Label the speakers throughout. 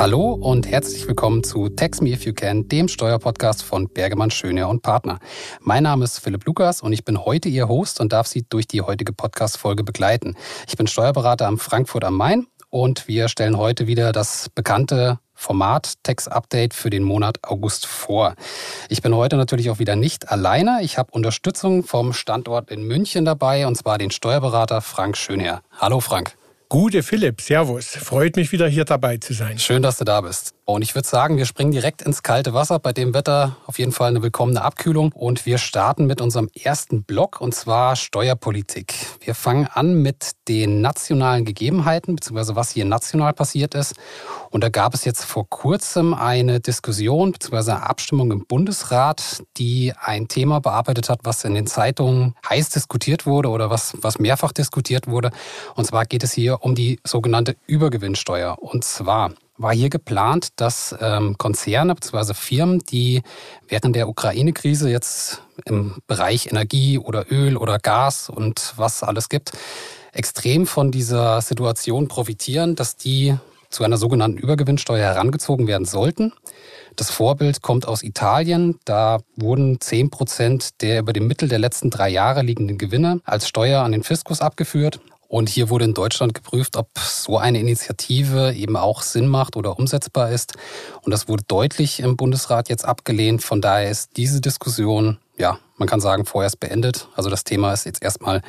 Speaker 1: Hallo und herzlich willkommen zu Tax Me If You Can, dem Steuerpodcast von Bergemann Schöne und Partner. Mein Name ist Philipp Lukas und ich bin heute Ihr Host und darf Sie durch die heutige Podcast-Folge begleiten. Ich bin Steuerberater am Frankfurt am Main und wir stellen heute wieder das bekannte Format Text Update für den Monat August vor. Ich bin heute natürlich auch wieder nicht alleine. Ich habe Unterstützung vom Standort in München dabei und zwar den Steuerberater Frank Schönherr. Hallo Frank.
Speaker 2: Gute Philipp, Servus. Freut mich wieder hier dabei zu sein.
Speaker 1: Schön, dass du da bist. Und ich würde sagen, wir springen direkt ins kalte Wasser. Bei dem Wetter auf jeden Fall eine willkommene Abkühlung. Und wir starten mit unserem ersten Block und zwar Steuerpolitik. Wir fangen an mit den nationalen Gegebenheiten, beziehungsweise was hier national passiert ist. Und da gab es jetzt vor kurzem eine Diskussion, beziehungsweise eine Abstimmung im Bundesrat, die ein Thema bearbeitet hat, was in den Zeitungen heiß diskutiert wurde oder was, was mehrfach diskutiert wurde. Und zwar geht es hier um die sogenannte Übergewinnsteuer. Und zwar war hier geplant, dass ähm, Konzerne bzw. Firmen, die während der Ukraine-Krise jetzt im Bereich Energie oder Öl oder Gas und was alles gibt, extrem von dieser Situation profitieren, dass die zu einer sogenannten Übergewinnsteuer herangezogen werden sollten. Das Vorbild kommt aus Italien. Da wurden 10 Prozent der über dem Mittel der letzten drei Jahre liegenden Gewinne als Steuer an den Fiskus abgeführt. Und hier wurde in Deutschland geprüft, ob so eine Initiative eben auch Sinn macht oder umsetzbar ist. Und das wurde deutlich im Bundesrat jetzt abgelehnt. Von daher ist diese Diskussion, ja, man kann sagen, vorerst beendet. Also das Thema ist jetzt erstmal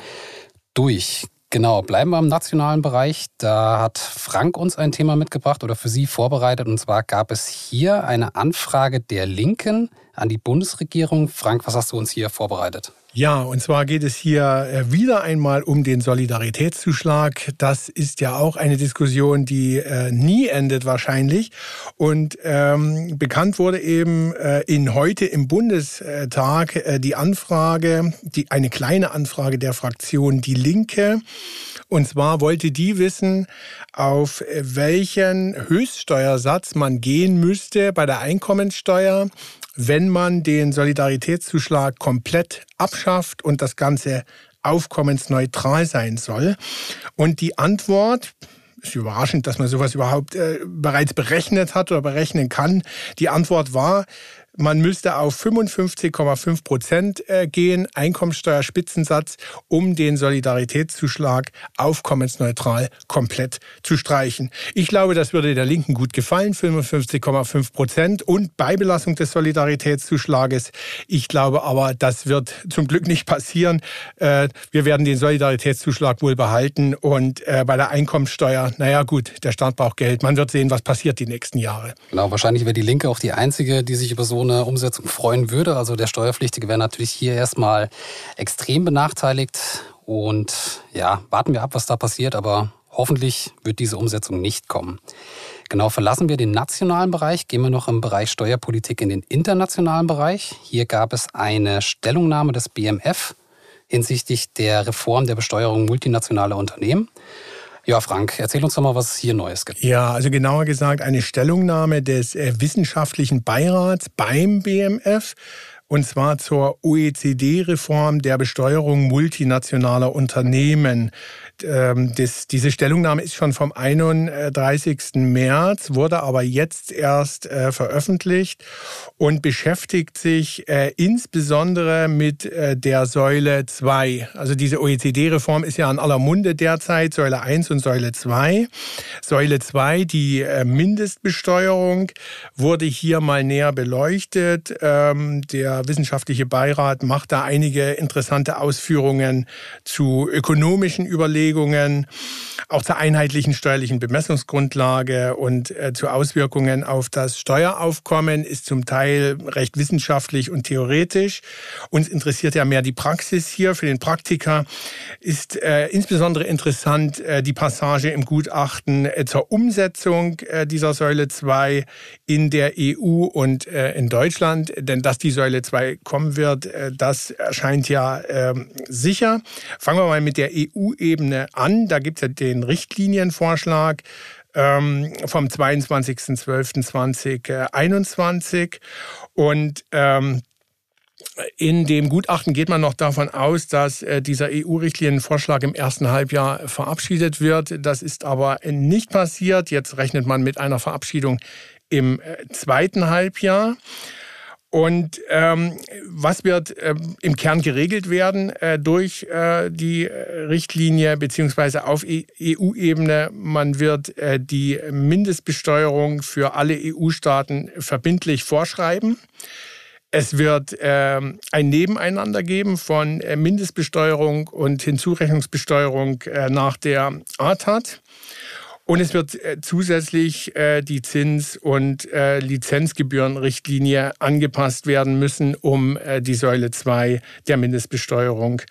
Speaker 1: durch. Genau, bleiben wir im nationalen Bereich. Da hat Frank uns ein Thema mitgebracht oder für Sie vorbereitet. Und zwar gab es hier eine Anfrage der Linken an die Bundesregierung. Frank, was hast du uns hier vorbereitet?
Speaker 2: Ja, und zwar geht es hier äh, wieder einmal um den Solidaritätszuschlag. Das ist ja auch eine Diskussion, die äh, nie endet wahrscheinlich. Und ähm, bekannt wurde eben äh, in heute im Bundestag äh, die Anfrage, die eine kleine Anfrage der Fraktion Die Linke. Und zwar wollte die wissen, auf äh, welchen Höchststeuersatz man gehen müsste bei der Einkommensteuer, wenn man den Solidaritätszuschlag komplett abschafft und das Ganze aufkommensneutral sein soll. Und die Antwort, ist überraschend, dass man sowas überhaupt äh, bereits berechnet hat oder berechnen kann. Die Antwort war, man müsste auf 55,5 Prozent äh, gehen, Einkommensteuerspitzensatz, um den Solidaritätszuschlag aufkommensneutral komplett zu streichen. Ich glaube, das würde der Linken gut gefallen, 55,5 Prozent und Beibelassung des Solidaritätszuschlages. Ich glaube aber, das wird zum Glück nicht passieren. Äh, wir werden den Solidaritätszuschlag wohl behalten und äh, bei der Einkommensteuer, naja gut, der Staat braucht Geld. Man wird sehen, was passiert die nächsten Jahre.
Speaker 1: Genau, wahrscheinlich wäre die Linke auch die einzige, die sich über so eine Umsetzung freuen würde. Also der Steuerpflichtige wäre natürlich hier erstmal extrem benachteiligt. Und ja, warten wir ab, was da passiert, aber hoffentlich wird diese Umsetzung nicht kommen. Genau, verlassen wir den nationalen Bereich, gehen wir noch im Bereich Steuerpolitik in den internationalen Bereich. Hier gab es eine Stellungnahme des BMF hinsichtlich der Reform der Besteuerung multinationaler Unternehmen. Ja, Frank, erzähl uns doch mal, was es hier Neues gibt.
Speaker 2: Ja, also genauer gesagt eine Stellungnahme des äh, wissenschaftlichen Beirats beim BMF und zwar zur OECD-Reform der Besteuerung multinationaler Unternehmen. Ähm, das, diese Stellungnahme ist schon vom 31. März, wurde aber jetzt erst äh, veröffentlicht und beschäftigt sich äh, insbesondere mit äh, der Säule 2. Also diese OECD-Reform ist ja in aller Munde derzeit, Säule 1 und Säule 2. Säule 2, die äh, Mindestbesteuerung, wurde hier mal näher beleuchtet. Ähm, der wissenschaftliche Beirat macht da einige interessante Ausführungen zu ökonomischen Überlegungen Überlegungen, auch zur einheitlichen steuerlichen Bemessungsgrundlage und äh, zu Auswirkungen auf das Steueraufkommen ist zum Teil recht wissenschaftlich und theoretisch. Uns interessiert ja mehr die Praxis hier. Für den Praktiker ist äh, insbesondere interessant äh, die Passage im Gutachten äh, zur Umsetzung äh, dieser Säule 2 in der EU und äh, in Deutschland. Denn dass die Säule 2 kommen wird, das erscheint ja ähm, sicher. Fangen wir mal mit der EU-Ebene an. Da gibt es ja den Richtlinienvorschlag ähm, vom 22.12.2021 und ähm, in dem Gutachten geht man noch davon aus, dass äh, dieser EU-Richtlinienvorschlag im ersten Halbjahr verabschiedet wird. Das ist aber nicht passiert. Jetzt rechnet man mit einer Verabschiedung im äh, zweiten Halbjahr. Und ähm, was wird ähm, im Kern geregelt werden äh, durch äh, die Richtlinie beziehungsweise auf EU-Ebene? Man wird äh, die Mindestbesteuerung für alle EU-Staaten verbindlich vorschreiben. Es wird ähm, ein Nebeneinander geben von äh, Mindestbesteuerung und Hinzurechnungsbesteuerung äh, nach der ATAT. Und es wird äh, zusätzlich äh, die Zins- und äh, Lizenzgebührenrichtlinie angepasst werden müssen, um die Säule 2 der Mindestbesteuerung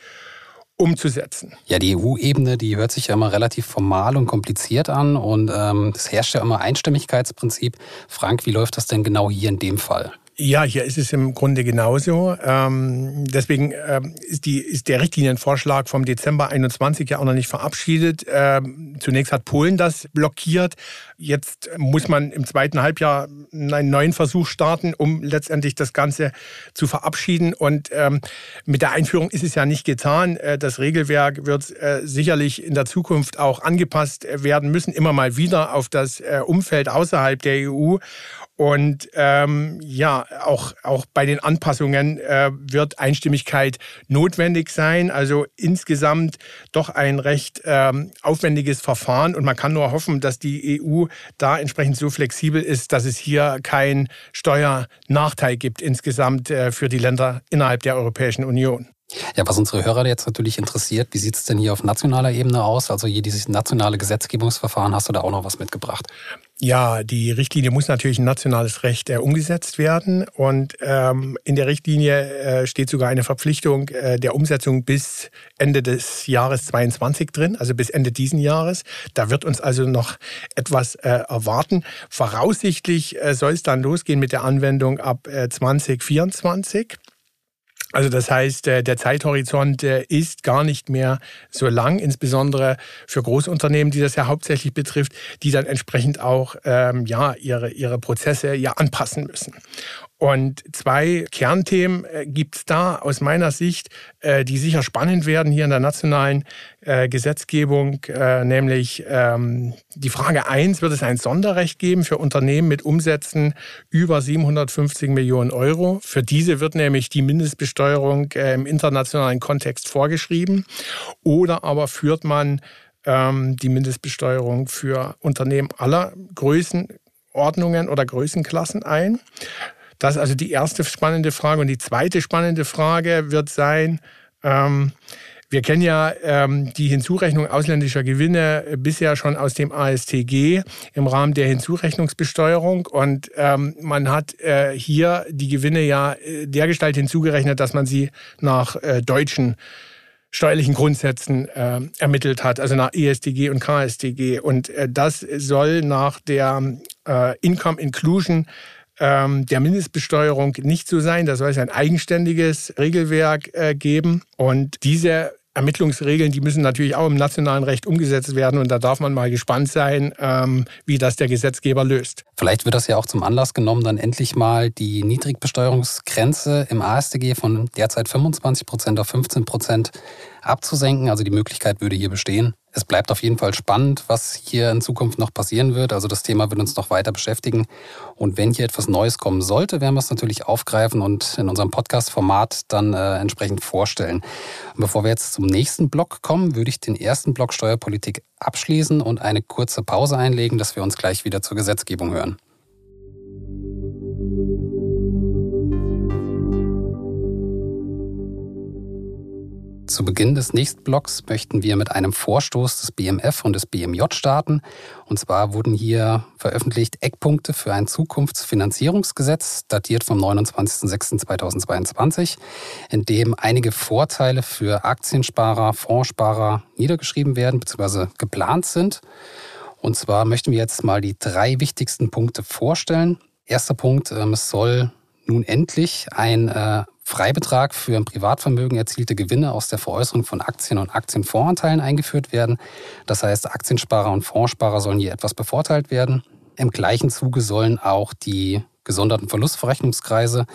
Speaker 2: umzusetzen.
Speaker 1: Ja, die EU-Ebene, die hört sich ja immer relativ formal und kompliziert an und ähm, es herrscht ja immer Einstimmigkeitsprinzip. Frank, wie läuft das denn genau hier in dem Fall?
Speaker 2: Ja, hier ist es im Grunde genauso. Ähm, deswegen ähm, ist, die, ist der Richtlinienvorschlag vom Dezember 21 ja auch noch nicht verabschiedet. Ähm, zunächst hat Polen das blockiert. Jetzt muss man im zweiten Halbjahr einen neuen Versuch starten, um letztendlich das Ganze zu verabschieden. Und ähm, mit der Einführung ist es ja nicht getan. Äh, das Regelwerk wird äh, sicherlich in der Zukunft auch angepasst werden müssen, immer mal wieder auf das äh, Umfeld außerhalb der EU. Und ähm, ja, auch, auch bei den Anpassungen äh, wird Einstimmigkeit notwendig sein. Also insgesamt doch ein recht ähm, aufwendiges Verfahren. Und man kann nur hoffen, dass die EU da entsprechend so flexibel ist, dass es hier keinen Steuernachteil gibt insgesamt äh, für die Länder innerhalb der Europäischen Union.
Speaker 1: Ja, was unsere Hörer jetzt natürlich interessiert, wie sieht es denn hier auf nationaler Ebene aus? Also hier dieses nationale Gesetzgebungsverfahren, hast du da auch noch was mitgebracht?
Speaker 2: Ja, die Richtlinie muss natürlich in nationales Recht äh, umgesetzt werden. Und ähm, in der Richtlinie äh, steht sogar eine Verpflichtung äh, der Umsetzung bis Ende des Jahres 22 drin, also bis Ende diesen Jahres. Da wird uns also noch etwas äh, erwarten. Voraussichtlich äh, soll es dann losgehen mit der Anwendung ab 2024. Also das heißt, äh, der Zeithorizont äh, ist gar nicht mehr so lang, insbesondere für Großunternehmen, die das ja hauptsächlich betrifft, die dann entsprechend auch ähm, ja, ihre, ihre Prozesse ja anpassen müssen. Und zwei Kernthemen äh, gibt es da aus meiner Sicht, äh, die sicher spannend werden hier in der nationalen äh, Gesetzgebung, nämlich ähm, die Frage eins: wird es ein Sonderrecht geben für Unternehmen mit Umsätzen über 750 Millionen Euro? Für diese wird nämlich die Mindestbesteuerung im internationalen Kontext vorgeschrieben. Oder aber führt man ähm, die Mindestbesteuerung für Unternehmen aller Größenordnungen oder Größenklassen ein? Das ist also die erste spannende Frage. Und die zweite spannende Frage wird sein, ähm, wir kennen ja ähm, die Hinzurechnung ausländischer Gewinne bisher schon aus dem ASTG im Rahmen der Hinzurechnungsbesteuerung. Und ähm, man hat äh, hier die Gewinne ja äh, dergestalt hinzugerechnet, dass man sie nach äh, deutschen steuerlichen Grundsätzen äh, ermittelt hat, also nach ESTG und KSTG. Und äh, das soll nach der äh, Income Inclusion ähm, der Mindestbesteuerung nicht so sein. Da soll es ein eigenständiges Regelwerk äh, geben. Und diese Ermittlungsregeln, die müssen natürlich auch im nationalen Recht umgesetzt werden und da darf man mal gespannt sein, ähm, wie das der Gesetzgeber löst.
Speaker 1: Vielleicht wird das ja auch zum Anlass genommen, dann endlich mal die Niedrigbesteuerungsgrenze im AStG von derzeit 25 Prozent auf 15 Prozent abzusenken. Also die Möglichkeit würde hier bestehen. Es bleibt auf jeden Fall spannend, was hier in Zukunft noch passieren wird. Also das Thema wird uns noch weiter beschäftigen. Und wenn hier etwas Neues kommen sollte, werden wir es natürlich aufgreifen und in unserem Podcast-Format dann äh, entsprechend vorstellen. Und bevor wir jetzt zum nächsten Block kommen, würde ich den ersten Block Steuerpolitik abschließen und eine kurze Pause einlegen, dass wir uns gleich wieder zur Gesetzgebung hören. Zu Beginn des nächsten Blocks möchten wir mit einem Vorstoß des BMF und des BMJ starten. Und zwar wurden hier veröffentlicht Eckpunkte für ein Zukunftsfinanzierungsgesetz, datiert vom 29.06.2022, in dem einige Vorteile für Aktiensparer, Fondssparer niedergeschrieben werden bzw. geplant sind. Und zwar möchten wir jetzt mal die drei wichtigsten Punkte vorstellen. Erster Punkt, ähm, es soll nun endlich ein äh, Freibetrag für im Privatvermögen erzielte Gewinne aus der Veräußerung von Aktien und Aktienfondsanteilen eingeführt werden. Das heißt, Aktiensparer und Fondssparer sollen hier etwas bevorteilt werden. Im gleichen Zuge sollen auch die gesonderten Verlustverrechnungskreise,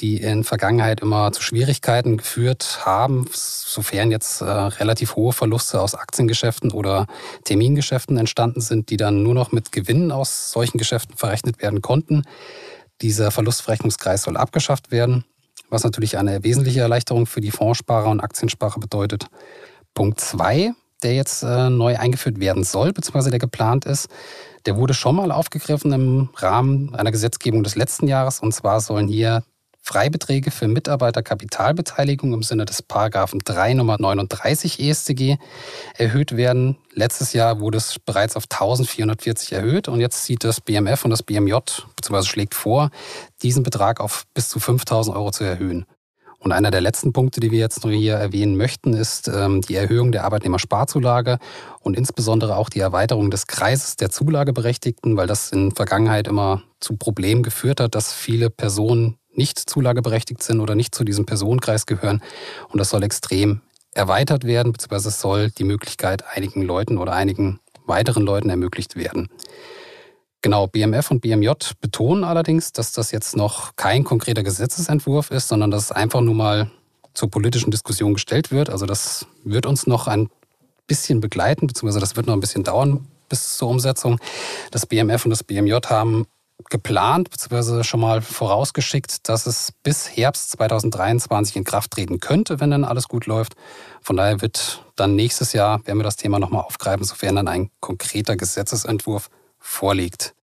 Speaker 1: die in Vergangenheit immer zu Schwierigkeiten geführt haben, sofern jetzt äh, relativ hohe Verluste aus Aktiengeschäften oder Termingeschäften entstanden sind, die dann nur noch mit Gewinnen aus solchen Geschäften verrechnet werden konnten. Dieser Verlustverrechnungskreis soll abgeschafft werden, was natürlich eine wesentliche Erleichterung für die Fondssparer und Aktiensparer bedeutet. Punkt zwei, der jetzt äh, neu eingeführt werden soll, beziehungsweise der geplant ist, der wurde schon mal aufgegriffen im Rahmen einer Gesetzgebung des letzten Jahres. Und zwar sollen hier Freibeträge für Mitarbeiterkapitalbeteiligung im Sinne des Paragraphen 3 Nummer 39 EStG erhöht werden. Letztes Jahr wurde es bereits auf 1440 erhöht und jetzt sieht das BMF und das BMJ bzw. schlägt vor, diesen Betrag auf bis zu 5000 Euro zu erhöhen. Und einer der letzten Punkte, die wir jetzt noch hier erwähnen möchten, ist ähm, die Erhöhung der Arbeitnehmersparzulage und insbesondere auch die Erweiterung des Kreises der Zulageberechtigten, weil das in Vergangenheit immer zu Problemen geführt hat, dass viele Personen nicht zulageberechtigt sind oder nicht zu diesem Personenkreis gehören. Und das soll extrem erweitert werden, beziehungsweise es soll die Möglichkeit einigen Leuten oder einigen weiteren Leuten ermöglicht werden. Genau, BMF und BMJ betonen allerdings, dass das jetzt noch kein konkreter Gesetzesentwurf ist, sondern dass es einfach nur mal zur politischen Diskussion gestellt wird. Also das wird uns noch ein bisschen begleiten, beziehungsweise das wird noch ein bisschen dauern bis zur Umsetzung. Das BMF und das BMJ haben geplant, beziehungsweise schon mal vorausgeschickt, dass es bis Herbst 2023 in Kraft treten könnte, wenn dann alles gut läuft. Von daher wird dann nächstes Jahr, werden wir das Thema nochmal aufgreifen, sofern dann ein konkreter Gesetzesentwurf vorliegt.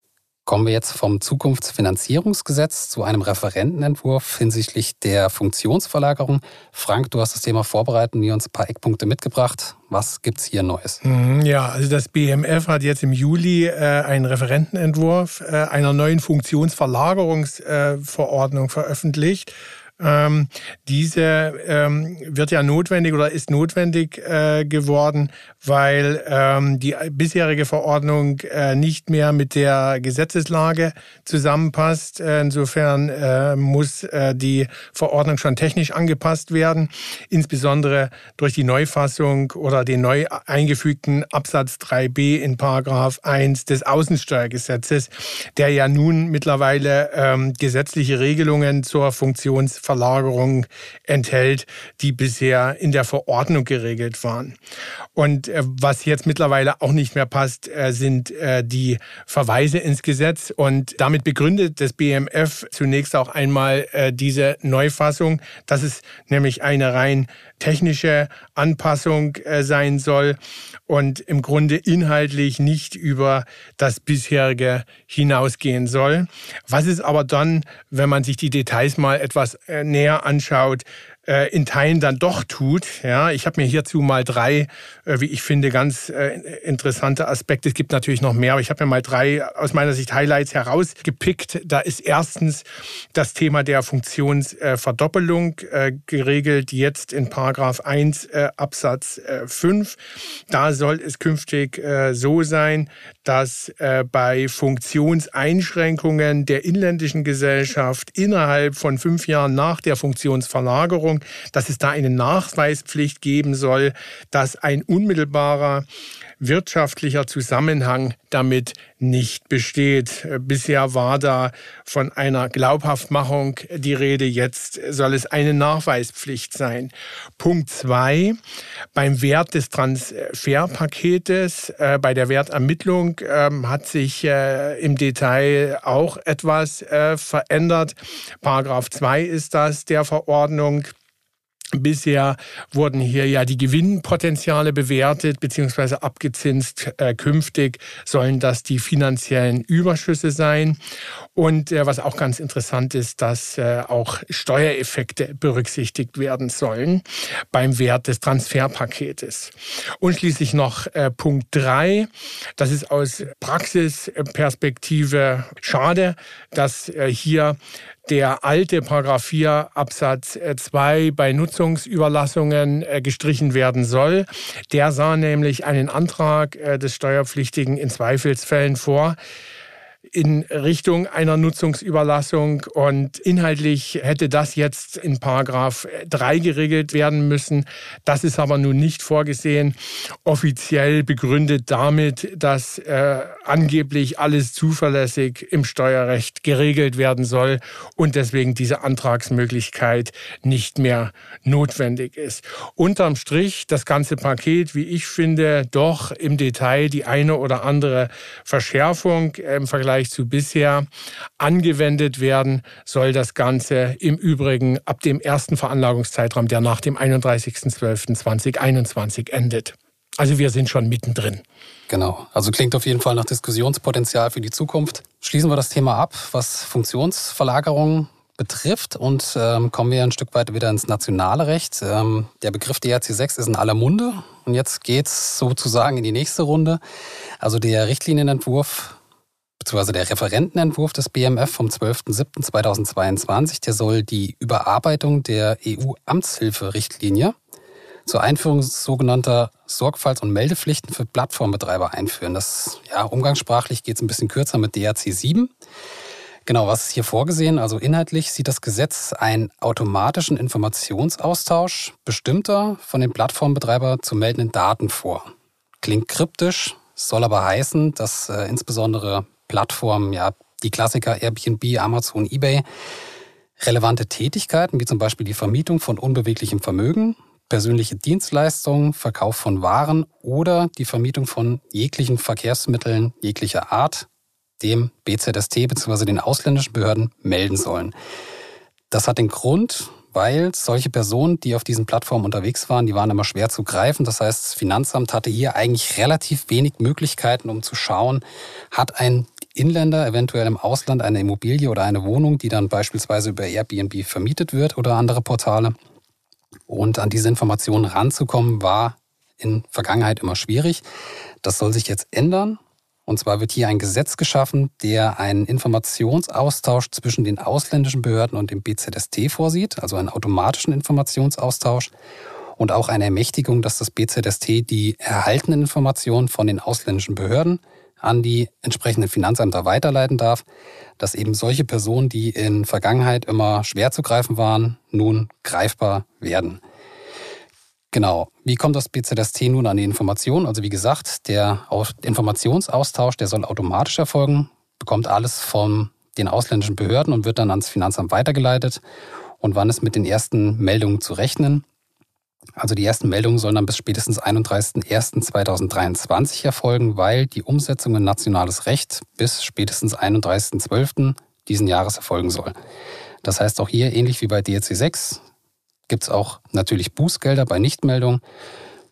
Speaker 1: Kommen wir jetzt vom Zukunftsfinanzierungsgesetz zu einem Referentenentwurf hinsichtlich der Funktionsverlagerung. Frank, du hast das Thema vorbereitet und uns ein paar Eckpunkte mitgebracht. Was gibt es hier Neues?
Speaker 2: Mhm, ja, also das BMF hat jetzt im Juli äh, einen Referentenentwurf äh, einer neuen Funktionsverlagerungsverordnung äh, veröffentlicht. Ähm, diese ähm, wird ja notwendig oder ist notwendig äh, geworden, weil ähm, die bisherige Verordnung äh, nicht mehr mit der Gesetzeslage zusammenpasst. Äh, insofern äh, muss äh, die Verordnung schon technisch angepasst werden, insbesondere durch die Neufassung oder den neu eingefügten Absatz 3b in Paragraph 1 des Außensteuergesetzes, der ja nun mittlerweile ähm, gesetzliche Regelungen zur Funktions Verlagerung enthält, die bisher in der Verordnung geregelt waren. Und äh, was jetzt mittlerweile auch nicht mehr passt, äh, sind äh, die Verweise ins Gesetz. Und damit begründet das BMF zunächst auch einmal diese Neufassung, dass es nämlich eine rein technische Anpassung sein soll und im Grunde inhaltlich nicht über das bisherige hinausgehen soll. Was ist aber dann, wenn man sich die Details mal etwas näher anschaut, äh, in Teilen dann doch tut. Ja, ich habe mir hierzu mal drei, äh, wie ich finde, ganz äh, interessante Aspekte. Es gibt natürlich noch mehr, aber ich habe mir mal drei aus meiner Sicht Highlights herausgepickt. Da ist erstens das Thema der Funktionsverdoppelung äh, geregelt, jetzt in Paragraph 1 äh, Absatz 5. Äh, da soll es künftig so sein, dass bei Funktionseinschränkungen der inländischen Gesellschaft innerhalb von fünf Jahren nach der Funktionsverlagerung dass es da eine Nachweispflicht geben soll, dass ein unmittelbarer wirtschaftlicher Zusammenhang damit nicht besteht. Bisher war da von einer Glaubhaftmachung die Rede, jetzt soll es eine Nachweispflicht sein. Punkt zwei, beim Wert des Transferpaketes, äh, bei der Wertermittlung äh, hat sich äh, im Detail auch etwas äh, verändert. Paragraph 2 ist das der Verordnung. Bisher wurden hier ja die Gewinnpotenziale bewertet bzw. abgezinst. Äh, künftig sollen das die finanziellen Überschüsse sein. Und äh, was auch ganz interessant ist, dass äh, auch Steuereffekte berücksichtigt werden sollen beim Wert des Transferpaketes. Und schließlich noch äh, Punkt drei. Das ist aus Praxisperspektive schade, dass äh, hier der alte Paragraph 4 Absatz 2 äh, bei Nutzungsüberlassungen äh, gestrichen werden soll. Der sah nämlich einen Antrag äh, des Steuerpflichtigen in Zweifelsfällen vor, in Richtung einer Nutzungsüberlassung und inhaltlich hätte das jetzt in Paragraph 3 geregelt werden müssen. Das ist aber nun nicht vorgesehen, offiziell begründet damit, dass äh, angeblich alles zuverlässig im Steuerrecht geregelt werden soll und deswegen diese Antragsmöglichkeit nicht mehr notwendig ist. Unterm Strich das ganze Paket, wie ich finde, doch im Detail die eine oder andere Verschärfung im Vergleich zu bisher angewendet werden, soll das Ganze im Übrigen ab dem ersten Veranlagungszeitraum, der nach dem 31.12.2021 endet. Also wir sind schon mittendrin.
Speaker 1: Genau, also klingt auf jeden Fall nach Diskussionspotenzial für die Zukunft. Schließen wir das Thema ab, was Funktionsverlagerung betrifft und ähm, kommen wir ein Stück weit wieder ins nationale Recht. Ähm, der Begriff DRC 6 ist in aller Munde und jetzt geht es sozusagen in die nächste Runde. Also der Richtlinienentwurf beziehungsweise der Referentenentwurf des BMF vom 12.07.2022, der soll die Überarbeitung der EU-Amtshilferichtlinie zur Einführung sogenannter Sorgfalts- und Meldepflichten für Plattformbetreiber einführen. Das, ja, umgangssprachlich geht es ein bisschen kürzer mit DRC 7. Genau, was ist hier vorgesehen? Also inhaltlich sieht das Gesetz einen automatischen Informationsaustausch bestimmter von den Plattformbetreiber zu meldenden Daten vor. Klingt kryptisch, soll aber heißen, dass äh, insbesondere Plattformen, ja, die Klassiker Airbnb, Amazon, eBay, relevante Tätigkeiten, wie zum Beispiel die Vermietung von unbeweglichem Vermögen, persönliche Dienstleistungen, Verkauf von Waren oder die Vermietung von jeglichen Verkehrsmitteln jeglicher Art dem BZST bzw. den ausländischen Behörden melden sollen. Das hat den Grund, weil solche Personen, die auf diesen Plattformen unterwegs waren, die waren immer schwer zu greifen. Das heißt, das Finanzamt hatte hier eigentlich relativ wenig Möglichkeiten, um zu schauen, hat ein Inländer eventuell im Ausland eine Immobilie oder eine Wohnung, die dann beispielsweise über Airbnb vermietet wird oder andere Portale. Und an diese Informationen ranzukommen, war in Vergangenheit immer schwierig. Das soll sich jetzt ändern. Und zwar wird hier ein Gesetz geschaffen, der einen Informationsaustausch zwischen den ausländischen Behörden und dem BZST vorsieht, also einen automatischen Informationsaustausch und auch eine Ermächtigung, dass das BZST die erhaltenen Informationen von den ausländischen Behörden an die entsprechenden Finanzämter weiterleiten darf, dass eben solche Personen, die in Vergangenheit immer schwer zu greifen waren, nun greifbar werden. Genau. Wie kommt das BZST nun an die Informationen? Also wie gesagt, der Informationsaustausch, der soll automatisch erfolgen, bekommt alles von den ausländischen Behörden und wird dann ans Finanzamt weitergeleitet. Und wann ist mit den ersten Meldungen zu rechnen? Also die ersten Meldungen sollen dann bis spätestens 31.01.2023 erfolgen, weil die Umsetzung in nationales Recht bis spätestens 31.12. diesen Jahres erfolgen soll. Das heißt auch hier, ähnlich wie bei DRC 6, gibt es auch natürlich Bußgelder bei Nichtmeldung.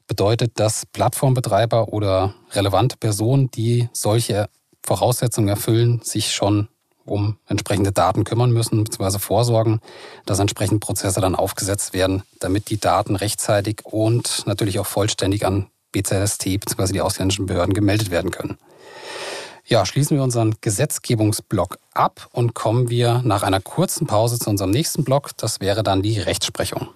Speaker 1: Bedeutet, dass Plattformbetreiber oder relevante Personen, die solche Voraussetzungen erfüllen, sich schon um entsprechende Daten kümmern müssen, bzw. vorsorgen, dass entsprechende Prozesse dann aufgesetzt werden, damit die Daten rechtzeitig und natürlich auch vollständig an BZST bzw. die ausländischen Behörden gemeldet werden können. Ja, schließen wir unseren Gesetzgebungsblock ab und kommen wir nach einer kurzen Pause zu unserem nächsten Block. Das wäre dann die Rechtsprechung.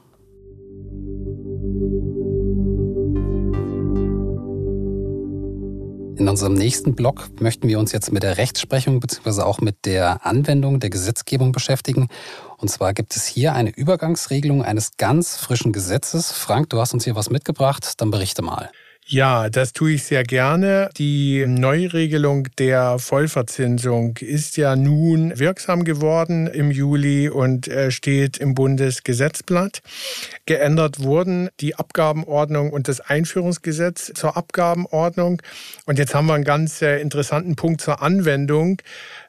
Speaker 1: In unserem nächsten Block möchten wir uns jetzt mit der Rechtsprechung bzw. auch mit der Anwendung der Gesetzgebung beschäftigen. Und zwar gibt es hier eine Übergangsregelung eines ganz frischen Gesetzes. Frank, du hast uns hier was mitgebracht, dann berichte mal.
Speaker 2: Ja, das tue ich sehr gerne. Die Neuregelung der Vollverzinsung ist ja nun wirksam geworden im Juli und äh, steht im Bundesgesetzblatt. Geändert wurden die Abgabenordnung und das Einführungsgesetz zur Abgabenordnung. Und jetzt haben wir einen ganz äh, interessanten Punkt zur Anwendung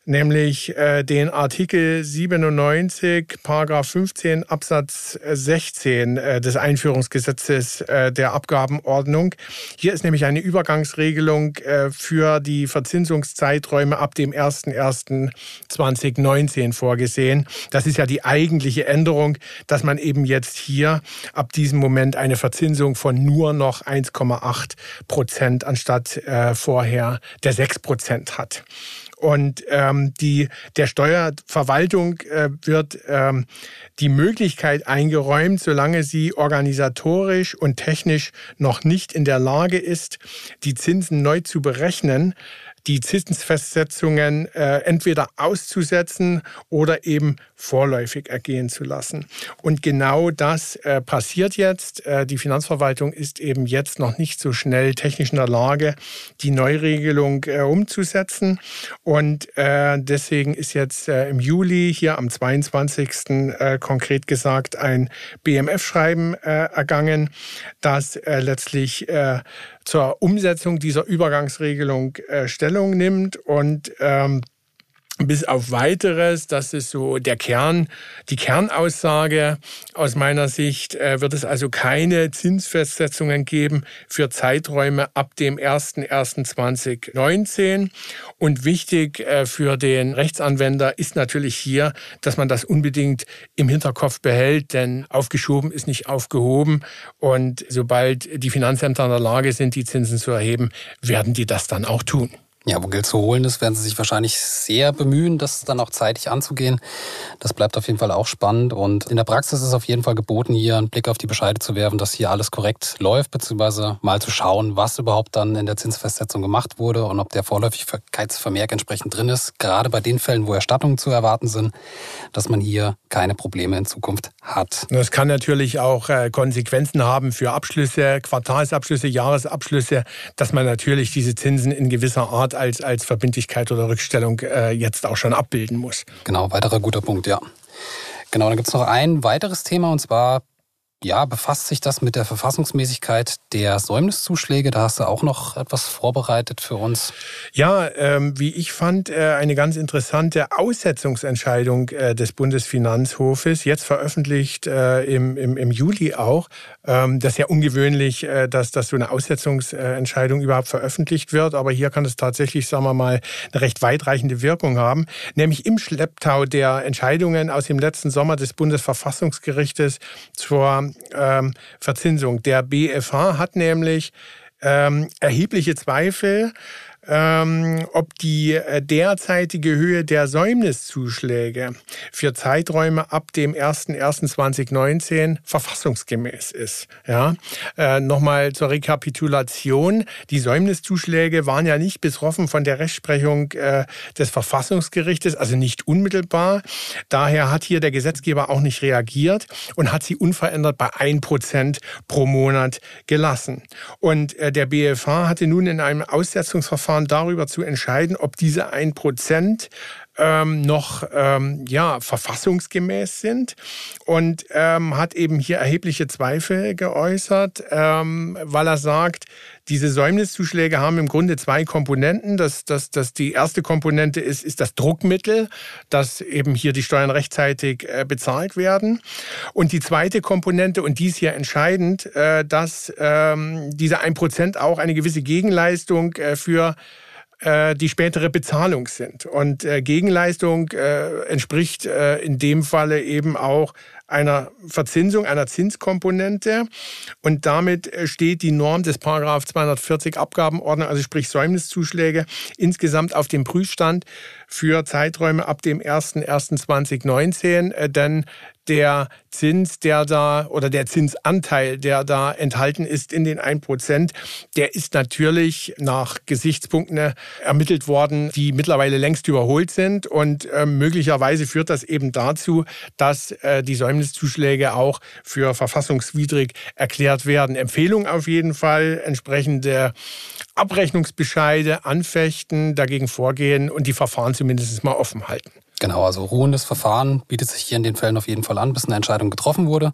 Speaker 2: nämlich äh, den Artikel 97, Paragraph 15 Absatz 16 äh, des Einführungsgesetzes äh, der Abgabenordnung. Hier ist nämlich eine Übergangsregelung äh, für die Verzinsungszeiträume ab dem 01.01.2019 vorgesehen. Das ist ja die eigentliche Änderung, dass man eben jetzt hier ab diesem Moment eine Verzinsung von nur noch 1,8 Prozent anstatt äh, vorher der 6 Prozent hat. Und ähm, die, der Steuerverwaltung äh, wird ähm, die Möglichkeit eingeräumt, solange sie organisatorisch und technisch noch nicht in der Lage ist, die Zinsen neu zu berechnen, die Zinsfestsetzungen äh, entweder auszusetzen oder eben vorläufig ergehen zu lassen. Und genau das äh, passiert jetzt. Äh, die Finanzverwaltung ist eben jetzt noch nicht so schnell technisch in der Lage, die Neuregelung äh, umzusetzen. Und äh, deswegen ist jetzt äh, im Juli hier am 22. Äh, konkret gesagt ein BMF-Schreiben ergangen, das letztlich zur Umsetzung dieser Übergangsregelung Stellung nimmt. Und ähm, bis auf weiteres, das ist so der Kern, die Kernaussage aus meiner Sicht, äh, wird es also keine Zinsfestsetzungen geben für Zeiträume ab dem 01.01.2019. Und wichtig äh, für den Rechtsanwender ist natürlich hier, dass man das unbedingt im Hinterkopf behält, denn aufgeschoben ist nicht aufgehoben. Und sobald die Finanzämter in der Lage sind, die Zinsen zu erheben, werden die das dann auch tun.
Speaker 1: Ja, wo Geld zu holen ist, werden sie sich wahrscheinlich sehr bemühen, das dann auch zeitig anzugehen. Das bleibt auf jeden Fall auch spannend. Und in der Praxis ist auf jeden Fall geboten, hier einen Blick auf die Bescheide zu werfen, dass hier alles korrekt läuft, beziehungsweise mal zu schauen, was überhaupt dann in der Zinsfestsetzung gemacht wurde und ob der Vorläufigkeitsvermerk entsprechend drin ist. Gerade bei den Fällen, wo Erstattungen zu erwarten sind, dass man hier keine Probleme in Zukunft hat.
Speaker 2: Das kann natürlich auch äh, Konsequenzen haben für Abschlüsse, Quartalsabschlüsse, Jahresabschlüsse, dass man natürlich diese Zinsen in gewisser Art Art als, als Verbindlichkeit oder Rückstellung äh, jetzt auch schon abbilden muss.
Speaker 1: Genau, weiterer guter Punkt, ja. Genau, dann gibt es noch ein weiteres Thema und zwar ja, befasst sich das mit der Verfassungsmäßigkeit der Säumniszuschläge? Da hast du auch noch etwas vorbereitet für uns.
Speaker 2: Ja, ähm, wie ich fand, äh, eine ganz interessante Aussetzungsentscheidung äh, des Bundesfinanzhofes, jetzt veröffentlicht äh, im, im, im Juli auch. Ähm, das ist ja ungewöhnlich, äh, dass, dass so eine Aussetzungsentscheidung überhaupt veröffentlicht wird, aber hier kann es tatsächlich, sagen wir mal, eine recht weitreichende Wirkung haben. Nämlich im Schlepptau der Entscheidungen aus dem letzten Sommer des Bundesverfassungsgerichtes zur ähm, Verzinsung. Der BFH hat nämlich ähm, erhebliche Zweifel ähm, ob die äh, derzeitige Höhe der Säumniszuschläge für Zeiträume ab dem 01.01.2019 verfassungsgemäß ist. Ja? Äh, Nochmal zur Rekapitulation. Die Säumniszuschläge waren ja nicht betroffen von der Rechtsprechung äh, des Verfassungsgerichtes, also nicht unmittelbar. Daher hat hier der Gesetzgeber auch nicht reagiert und hat sie unverändert bei 1% pro Monat gelassen. Und äh, der BFH hatte nun in einem Aussetzungsverfahren Gerichtsverfahren darüber zu entscheiden, ob diese 1% ähm, noch ähm, ja, verfassungsgemäß sind und ähm, hat eben hier erhebliche Zweifel geäußert, ähm, weil er sagt, diese Säumniszuschläge haben im Grunde zwei Komponenten. Das, das, das die erste Komponente ist, ist das Druckmittel, dass eben hier die Steuern rechtzeitig äh, bezahlt werden. Und die zweite Komponente, und die ist hier entscheidend, äh, dass ähm, diese 1% auch eine gewisse Gegenleistung äh, für äh, die spätere Bezahlung sind. Und äh, Gegenleistung äh, entspricht äh, in dem Falle eben auch einer Verzinsung, einer Zinskomponente. Und damit äh, steht die Norm des Paragraph 240 Abgabenordnung, also sprich Säumniszuschläge, insgesamt auf dem Prüfstand für Zeiträume ab dem 01.01.2019. Äh, denn der Zins, der da oder der Zinsanteil, der da enthalten ist in den 1%, der ist natürlich nach Gesichtspunkten ermittelt worden, die mittlerweile längst überholt sind. Und äh, möglicherweise führt das eben dazu, dass äh, die Säumniszuschläge auch für verfassungswidrig erklärt werden. Empfehlung auf jeden Fall, entsprechende Abrechnungsbescheide anfechten, dagegen vorgehen und die Verfahren zumindest mal offen halten.
Speaker 1: Genau, also ruhendes Verfahren bietet sich hier in den Fällen auf jeden Fall an, bis eine Entscheidung getroffen wurde.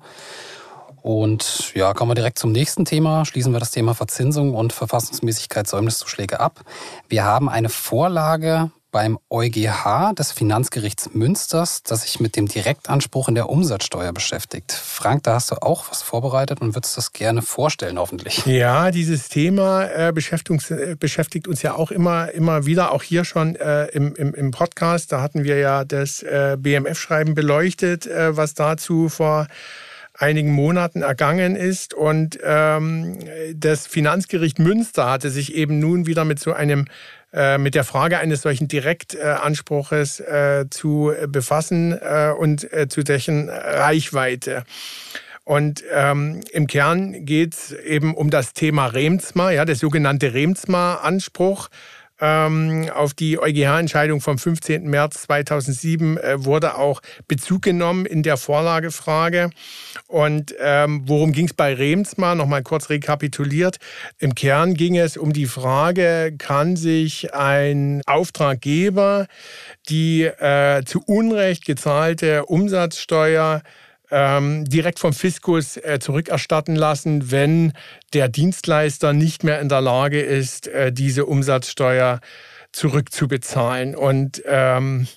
Speaker 1: Und ja, kommen wir direkt zum nächsten Thema. Schließen wir das Thema Verzinsung und Verfassungsmäßigkeit Säumniszuschläge ab. Wir haben eine Vorlage beim EuGH des Finanzgerichts Münsters, das sich mit dem Direktanspruch in der Umsatzsteuer beschäftigt. Frank, da hast du auch was vorbereitet und würdest das gerne vorstellen, hoffentlich.
Speaker 2: Ja, dieses Thema äh, beschäftigt, äh, beschäftigt, uns ja auch immer, immer wieder, auch hier schon äh, im, im, im, Podcast. Da hatten wir ja das äh, BMF-Schreiben beleuchtet, äh, was dazu vor einigen Monaten ergangen ist. Und ähm, das Finanzgericht Münster hatte sich eben nun wieder mit so einem äh, mit der Frage eines solchen Direktanspruches äh, zu befassen äh, und äh, zu dessen Reichweite. Und ähm, im Kern geht es eben um das Thema Remsma, ja, der sogenannte Remsma-Anspruch. Ähm, auf die EuGH-Entscheidung vom 15. März 2007 äh, wurde auch Bezug genommen in der Vorlagefrage. Und ähm, worum ging es bei Remsmar? Nochmal kurz rekapituliert. Im Kern ging es um die Frage, kann sich ein Auftraggeber die äh, zu Unrecht gezahlte Umsatzsteuer ähm, direkt vom Fiskus äh, zurückerstatten lassen, wenn der Dienstleister nicht mehr in der Lage ist, äh, diese Umsatzsteuer zurückzubezahlen. Und ähm,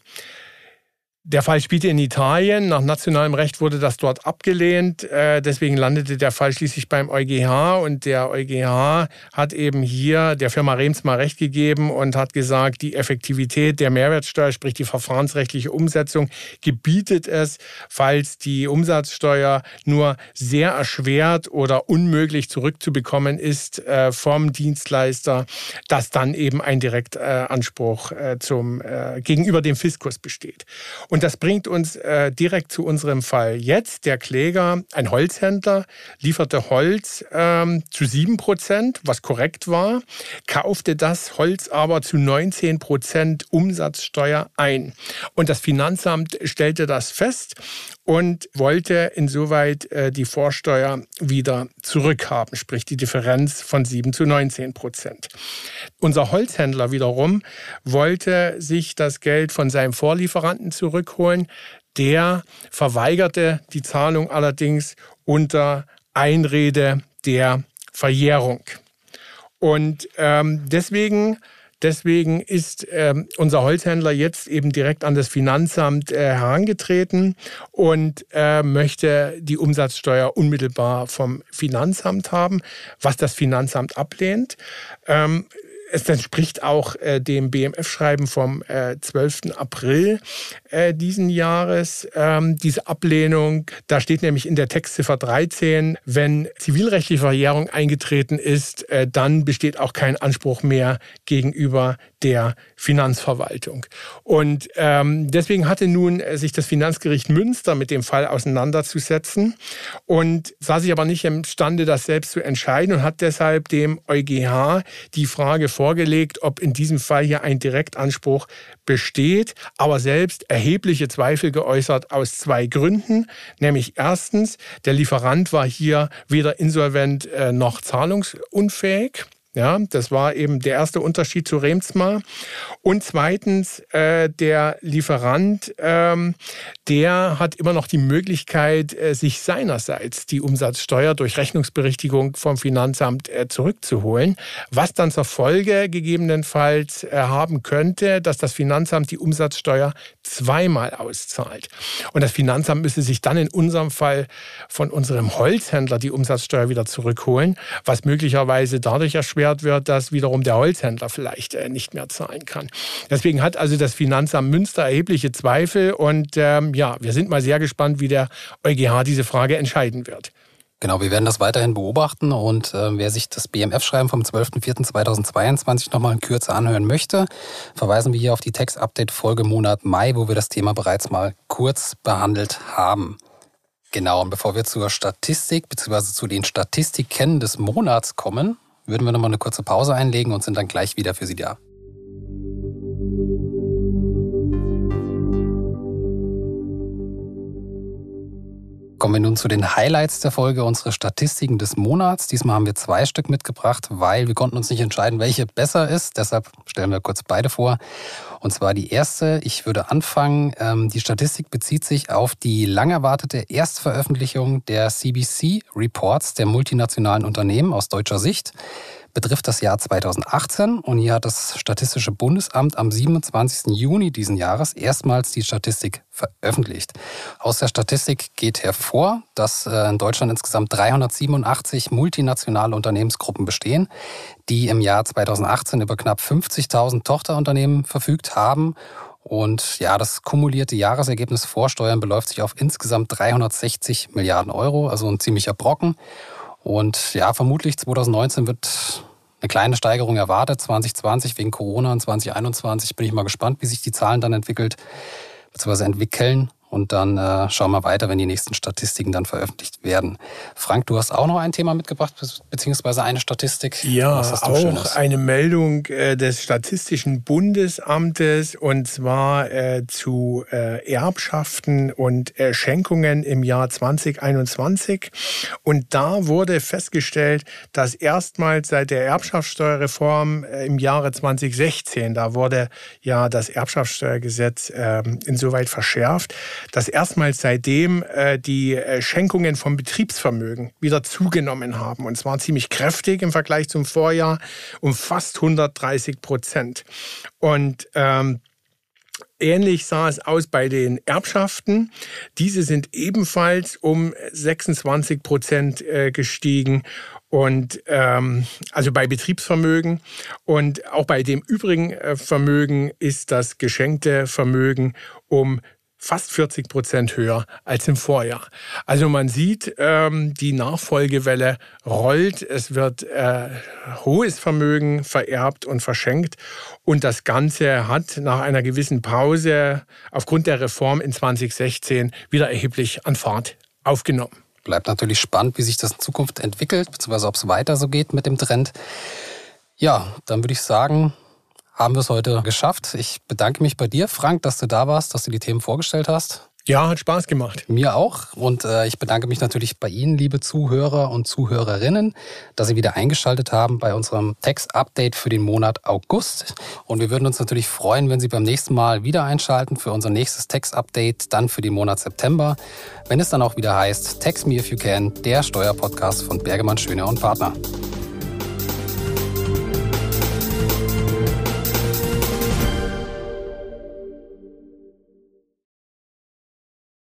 Speaker 2: der Fall spielte in Italien. Nach nationalem Recht wurde das dort abgelehnt. Äh, deswegen landete der Fall schließlich beim EuGH. Und der EuGH hat eben hier der Firma Rems mal Recht gegeben und hat gesagt, die Effektivität der Mehrwertsteuer, sprich die verfahrensrechtliche Umsetzung, gebietet es, falls die Umsatzsteuer nur sehr erschwert oder unmöglich zurückzubekommen ist äh, vom Dienstleister, dass dann eben ein Direktanspruch äh, zum, gegenüber dem Fiskus besteht. Und das bringt uns äh, direkt zu unserem Fall. Jetzt der Kläger, ein Holzhändler, lieferte Holz ähm, zu 7 Prozent, was korrekt war, kaufte das Holz aber zu 19 Prozent Umsatzsteuer ein. Und das Finanzamt stellte das fest und wollte insoweit äh, die Vorsteuer wieder zurückhaben, sprich die Differenz von 7 zu 19 Prozent. Unser Holzhändler wiederum wollte sich das Geld von seinem Vorlieferanten zurückholen. Der verweigerte die Zahlung allerdings unter Einrede der Verjährung. Und ähm, deswegen Deswegen ist äh, unser Holzhändler jetzt eben direkt an das Finanzamt äh, herangetreten und äh, möchte die Umsatzsteuer unmittelbar vom Finanzamt haben, was das Finanzamt ablehnt. Ähm, es entspricht auch äh, dem BMF-Schreiben vom äh, 12. April äh, diesen Jahres. Ähm, diese Ablehnung, da steht nämlich in der Textziffer 13, wenn zivilrechtliche Verjährung eingetreten ist, äh, dann besteht auch kein Anspruch mehr gegenüber der Finanzverwaltung. Und ähm, deswegen hatte nun äh, sich das Finanzgericht Münster mit dem Fall auseinanderzusetzen und sah sich aber nicht imstande, das selbst zu entscheiden und hat deshalb dem EuGH die Frage vorgelegt, ob in diesem Fall hier ein Direktanspruch besteht, aber selbst erhebliche Zweifel geäußert aus zwei Gründen. Nämlich erstens, der Lieferant war hier weder insolvent äh, noch zahlungsunfähig. Ja, das war eben der erste Unterschied zu Remsmar. Und zweitens, äh, der Lieferant, ähm, der hat immer noch die Möglichkeit, äh, sich seinerseits die Umsatzsteuer durch Rechnungsberichtigung vom Finanzamt äh, zurückzuholen, was dann zur Folge gegebenenfalls äh, haben könnte, dass das Finanzamt die Umsatzsteuer zweimal auszahlt. Und das Finanzamt müsste sich dann in unserem Fall von unserem Holzhändler die Umsatzsteuer wieder zurückholen, was möglicherweise dadurch erschwert erschwert wird, dass wiederum der Holzhändler vielleicht äh, nicht mehr zahlen kann. Deswegen hat also das Finanzamt Münster erhebliche Zweifel und ähm, ja, wir sind mal sehr gespannt, wie der EuGH diese Frage entscheiden wird.
Speaker 1: Genau, wir werden das weiterhin beobachten und äh, wer sich das BMF-Schreiben vom 12.04.2022 nochmal in Kürze anhören möchte, verweisen wir hier auf die Text-Update-Folge Monat Mai, wo wir das Thema bereits mal kurz behandelt haben. Genau, und bevor wir zur Statistik bzw. zu den Statistiken des Monats kommen, würden wir nochmal eine kurze Pause einlegen und sind dann gleich wieder für Sie da. Kommen wir nun zu den Highlights der Folge, unsere Statistiken des Monats. Diesmal haben wir zwei Stück mitgebracht, weil wir konnten uns nicht entscheiden, welche besser ist. Deshalb stellen wir kurz beide vor. Und zwar die erste, ich würde anfangen. Ähm, die Statistik bezieht sich auf die lang erwartete Erstveröffentlichung der CBC Reports der multinationalen Unternehmen aus deutscher Sicht betrifft das Jahr 2018 und hier hat das Statistische Bundesamt am 27. Juni diesen Jahres erstmals die Statistik veröffentlicht. Aus der Statistik geht hervor, dass äh, in Deutschland insgesamt 387 multinationale Unternehmensgruppen bestehen, die im Jahr 2018 über knapp 50.000 Tochterunternehmen verfügt haben und ja, das kumulierte Jahresergebnis vor Steuern beläuft sich auf insgesamt 360 Milliarden Euro, also ein ziemlicher Brocken. Und ja, vermutlich 2019 wird eine kleine Steigerung erwartet. 2020 wegen Corona und 2021 bin ich mal gespannt, wie sich die Zahlen dann entwickelt, beziehungsweise entwickeln. Und dann äh, schauen wir weiter, wenn die nächsten Statistiken dann veröffentlicht werden. Frank, du hast auch noch ein Thema mitgebracht, beziehungsweise eine Statistik.
Speaker 2: Ja, auch Schönes? eine Meldung äh, des Statistischen Bundesamtes und zwar äh, zu äh, Erbschaften und äh, Schenkungen im Jahr 2021. Und da wurde festgestellt, dass erstmals seit der Erbschaftssteuerreform äh, im Jahre 2016, da wurde ja das Erbschaftssteuergesetz ähm, insoweit verschärft, dass erstmals seitdem äh, die äh, Schenkungen vom Betriebsvermögen wieder zugenommen haben. Und zwar ziemlich kräftig im Vergleich zum Vorjahr um fast 130 Prozent. Und ähm, Ähnlich sah es aus bei den Erbschaften. Diese sind ebenfalls um 26 Prozent äh, gestiegen. Und ähm, also bei Betriebsvermögen und auch bei dem übrigen äh, Vermögen ist das geschenkte Vermögen um fast 40 Prozent höher als im Vorjahr. Also man sieht, ähm, die Nachfolgewelle rollt. Es wird äh, hohes Vermögen vererbt und verschenkt. Und das Ganze hat nach einer gewissen Pause aufgrund der Reform in 2016 wieder erheblich an Fahrt aufgenommen.
Speaker 1: Bleibt natürlich spannend, wie sich das in Zukunft entwickelt, beziehungsweise ob es weiter so geht mit dem Trend. Ja, dann würde ich sagen, haben wir es heute geschafft. Ich bedanke mich bei dir, Frank, dass du da warst, dass du die Themen vorgestellt hast.
Speaker 2: Ja, hat Spaß gemacht.
Speaker 1: Mir auch. Und äh, ich bedanke mich natürlich bei Ihnen, liebe Zuhörer und Zuhörerinnen, dass Sie wieder eingeschaltet haben bei unserem Text-Update für den Monat August. Und wir würden uns natürlich freuen, wenn Sie beim nächsten Mal wieder einschalten für unser nächstes Text-Update, dann für den Monat September, wenn es dann auch wieder heißt Text Me If You Can, der Steuerpodcast von Bergemann Schöne und Partner.